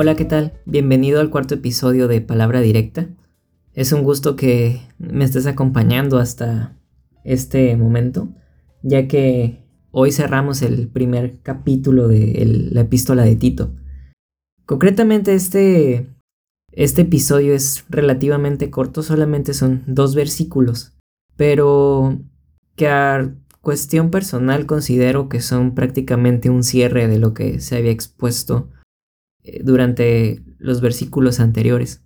Hola, ¿qué tal? Bienvenido al cuarto episodio de Palabra Directa. Es un gusto que me estés acompañando hasta este momento, ya que hoy cerramos el primer capítulo de la epístola de Tito. Concretamente este, este episodio es relativamente corto, solamente son dos versículos, pero que a cuestión personal considero que son prácticamente un cierre de lo que se había expuesto durante los versículos anteriores.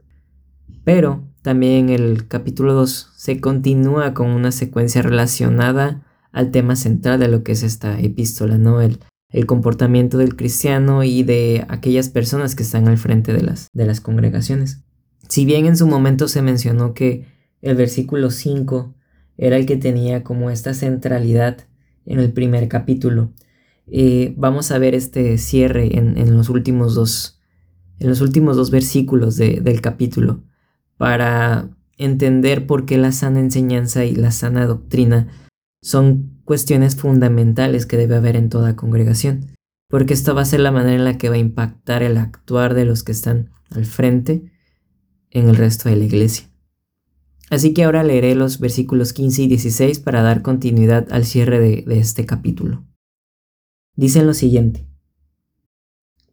Pero también el capítulo 2 se continúa con una secuencia relacionada al tema central de lo que es esta epístola, ¿no? El, el comportamiento del cristiano y de aquellas personas que están al frente de las, de las congregaciones. Si bien en su momento se mencionó que el versículo 5 era el que tenía como esta centralidad en el primer capítulo, eh, vamos a ver este cierre en, los últimos dos en los últimos dos versículos del capítulo para entender por qué la sana enseñanza y la sana doctrina son cuestiones fundamentales que debe haber en toda congregación, porque esto va a ser la manera en la que va a impactar el actuar de los que están al frente en el resto de la iglesia. Así que ahora leeré los versículos 15 y 16 para dar continuidad al cierre de, de este capítulo. Dicen lo siguiente.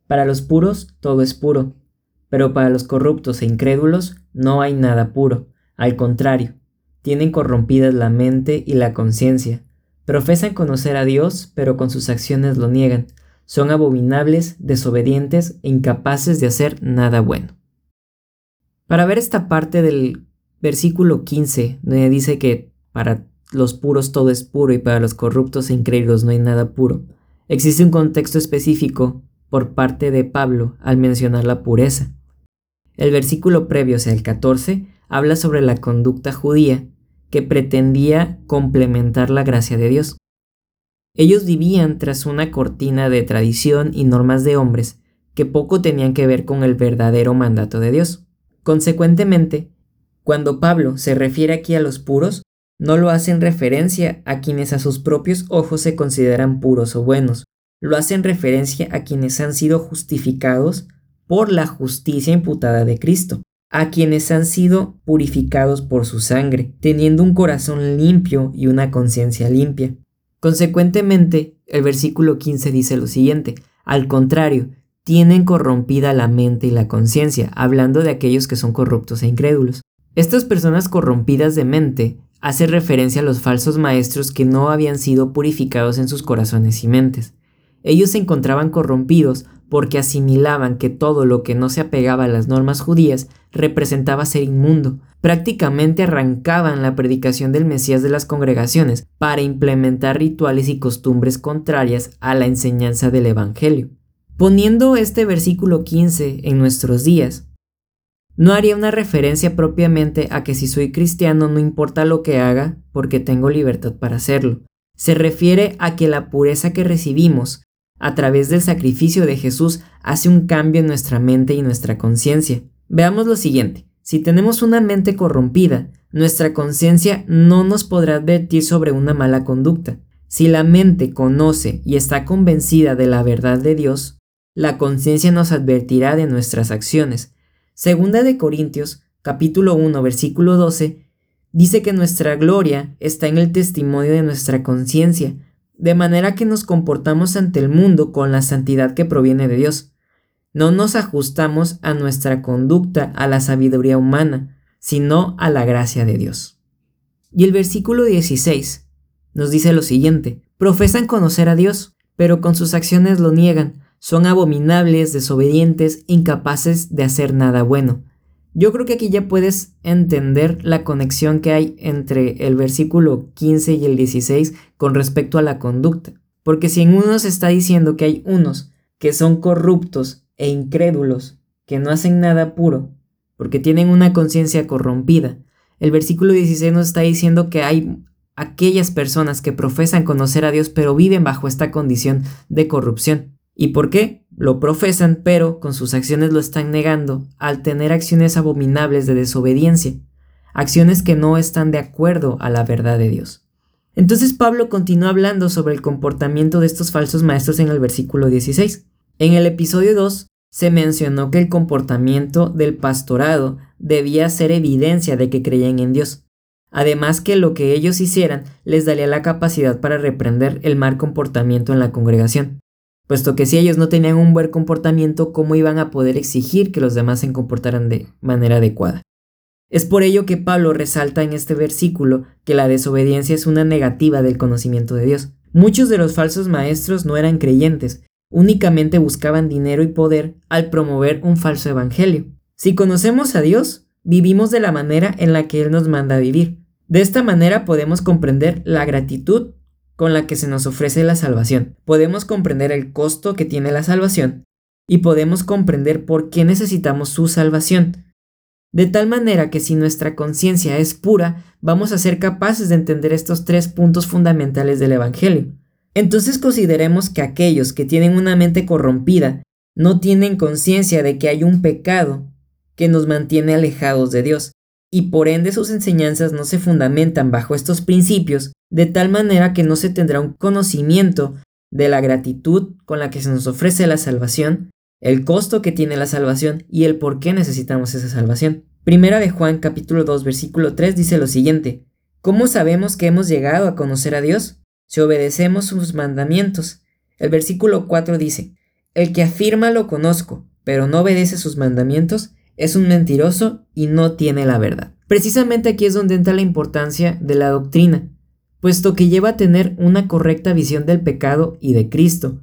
Para los puros todo es puro, pero para los corruptos e incrédulos no hay nada puro, al contrario, tienen corrompidas la mente y la conciencia, profesan conocer a Dios, pero con sus acciones lo niegan, son abominables, desobedientes e incapaces de hacer nada bueno. Para ver esta parte del versículo 15, donde dice que para los puros todo es puro y para los corruptos e incrédulos no hay nada puro, existe un contexto específico por parte de Pablo al mencionar la pureza. El versículo previo, o sea, el 14, habla sobre la conducta judía que pretendía complementar la gracia de Dios. Ellos vivían tras una cortina de tradición y normas de hombres que poco tenían que ver con el verdadero mandato de Dios. Consecuentemente, cuando Pablo se refiere aquí a los puros, no lo hace en referencia a quienes a sus propios ojos se consideran puros o buenos, lo hace en referencia a quienes han sido justificados por la justicia imputada de Cristo, a quienes han sido purificados por su sangre, teniendo un corazón limpio y una conciencia limpia. Consecuentemente, el versículo 15 dice lo siguiente, al contrario, tienen corrompida la mente y la conciencia, hablando de aquellos que son corruptos e incrédulos. Estas personas corrompidas de mente hacen referencia a los falsos maestros que no habían sido purificados en sus corazones y mentes. Ellos se encontraban corrompidos porque asimilaban que todo lo que no se apegaba a las normas judías representaba ser inmundo. Prácticamente arrancaban la predicación del Mesías de las congregaciones para implementar rituales y costumbres contrarias a la enseñanza del Evangelio. Poniendo este versículo 15 en nuestros días, no haría una referencia propiamente a que si soy cristiano no importa lo que haga porque tengo libertad para hacerlo. Se refiere a que la pureza que recibimos a través del sacrificio de Jesús hace un cambio en nuestra mente y nuestra conciencia. Veamos lo siguiente. Si tenemos una mente corrompida, nuestra conciencia no nos podrá advertir sobre una mala conducta. Si la mente conoce y está convencida de la verdad de Dios, la conciencia nos advertirá de nuestras acciones. Segunda de Corintios, capítulo 1, versículo 12, dice que nuestra gloria está en el testimonio de nuestra conciencia, de manera que nos comportamos ante el mundo con la santidad que proviene de Dios. No nos ajustamos a nuestra conducta a la sabiduría humana, sino a la gracia de Dios. Y el versículo 16 nos dice lo siguiente, profesan conocer a Dios, pero con sus acciones lo niegan, son abominables, desobedientes, incapaces de hacer nada bueno. Yo creo que aquí ya puedes entender la conexión que hay entre el versículo 15 y el 16 con respecto a la conducta. Porque si en uno se está diciendo que hay unos que son corruptos e incrédulos, que no hacen nada puro, porque tienen una conciencia corrompida, el versículo 16 nos está diciendo que hay aquellas personas que profesan conocer a Dios pero viven bajo esta condición de corrupción. ¿Y por qué? Lo profesan, pero con sus acciones lo están negando al tener acciones abominables de desobediencia, acciones que no están de acuerdo a la verdad de Dios. Entonces Pablo continúa hablando sobre el comportamiento de estos falsos maestros en el versículo 16. En el episodio 2 se mencionó que el comportamiento del pastorado debía ser evidencia de que creían en Dios. Además que lo que ellos hicieran les daría la capacidad para reprender el mal comportamiento en la congregación, puesto que si ellos no tenían un buen comportamiento, ¿cómo iban a poder exigir que los demás se comportaran de manera adecuada? Es por ello que Pablo resalta en este versículo que la desobediencia es una negativa del conocimiento de Dios. Muchos de los falsos maestros no eran creyentes, únicamente buscaban dinero y poder al promover un falso evangelio. Si conocemos a Dios, vivimos de la manera en la que Él nos manda a vivir. De esta manera podemos comprender la gratitud con la que se nos ofrece la salvación. Podemos comprender el costo que tiene la salvación y podemos comprender por qué necesitamos su salvación. De tal manera que si nuestra conciencia es pura, vamos a ser capaces de entender estos tres puntos fundamentales del Evangelio. Entonces consideremos que aquellos que tienen una mente corrompida no tienen conciencia de que hay un pecado que nos mantiene alejados de Dios, y por ende sus enseñanzas no se fundamentan bajo estos principios, de tal manera que no se tendrá un conocimiento de la gratitud con la que se nos ofrece la salvación, el costo que tiene la salvación y el por qué necesitamos esa salvación. Primera de Juan capítulo 2 versículo 3 dice lo siguiente, ¿Cómo sabemos que hemos llegado a conocer a Dios? Si obedecemos sus mandamientos. El versículo 4 dice, El que afirma lo conozco, pero no obedece sus mandamientos, es un mentiroso y no tiene la verdad. Precisamente aquí es donde entra la importancia de la doctrina, puesto que lleva a tener una correcta visión del pecado y de Cristo,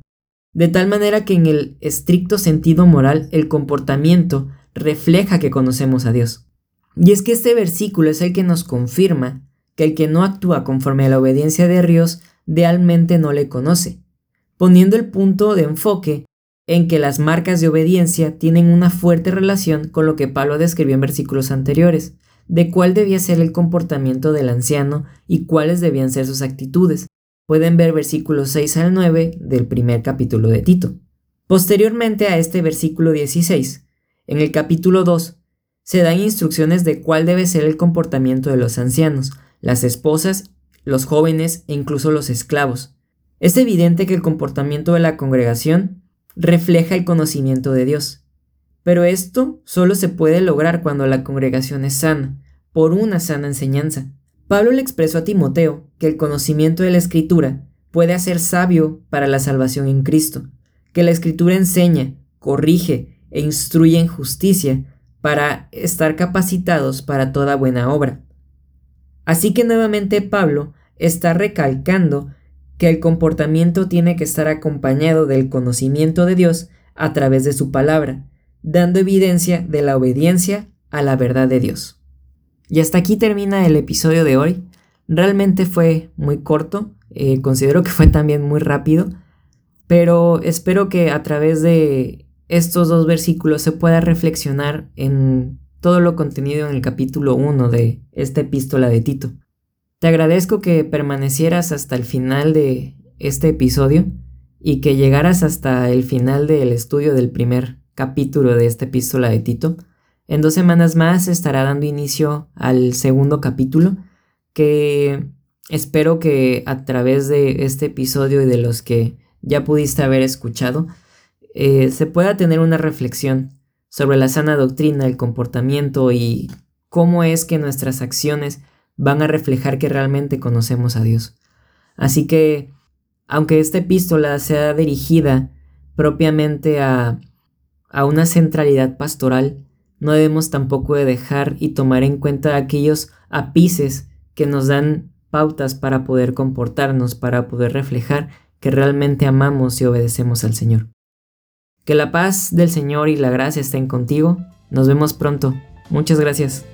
de tal manera que en el estricto sentido moral el comportamiento refleja que conocemos a Dios. Y es que este versículo es el que nos confirma que el que no actúa conforme a la obediencia de Dios realmente no le conoce, poniendo el punto de enfoque en que las marcas de obediencia tienen una fuerte relación con lo que Pablo describió en versículos anteriores, de cuál debía ser el comportamiento del anciano y cuáles debían ser sus actitudes. Pueden ver versículos 6 al 9 del primer capítulo de Tito. Posteriormente a este versículo 16, en el capítulo 2, se dan instrucciones de cuál debe ser el comportamiento de los ancianos, las esposas, los jóvenes e incluso los esclavos. Es evidente que el comportamiento de la congregación refleja el conocimiento de Dios. Pero esto solo se puede lograr cuando la congregación es sana, por una sana enseñanza. Pablo le expresó a Timoteo que el conocimiento de la Escritura puede hacer sabio para la salvación en Cristo, que la Escritura enseña, corrige e instruye en justicia para estar capacitados para toda buena obra. Así que nuevamente Pablo está recalcando que el comportamiento tiene que estar acompañado del conocimiento de Dios a través de su palabra, dando evidencia de la obediencia a la verdad de Dios. Y hasta aquí termina el episodio de hoy. Realmente fue muy corto, eh, considero que fue también muy rápido, pero espero que a través de estos dos versículos se pueda reflexionar en todo lo contenido en el capítulo 1 de esta epístola de Tito. Te agradezco que permanecieras hasta el final de este episodio y que llegaras hasta el final del estudio del primer capítulo de esta epístola de Tito. En dos semanas más estará dando inicio al segundo capítulo que espero que a través de este episodio y de los que ya pudiste haber escuchado eh, se pueda tener una reflexión sobre la sana doctrina, el comportamiento y cómo es que nuestras acciones van a reflejar que realmente conocemos a Dios. Así que, aunque esta epístola sea dirigida propiamente a, a una centralidad pastoral, no debemos tampoco de dejar y tomar en cuenta aquellos apices que nos dan pautas para poder comportarnos, para poder reflejar que realmente amamos y obedecemos al Señor. Que la paz del Señor y la gracia estén contigo. Nos vemos pronto. Muchas gracias.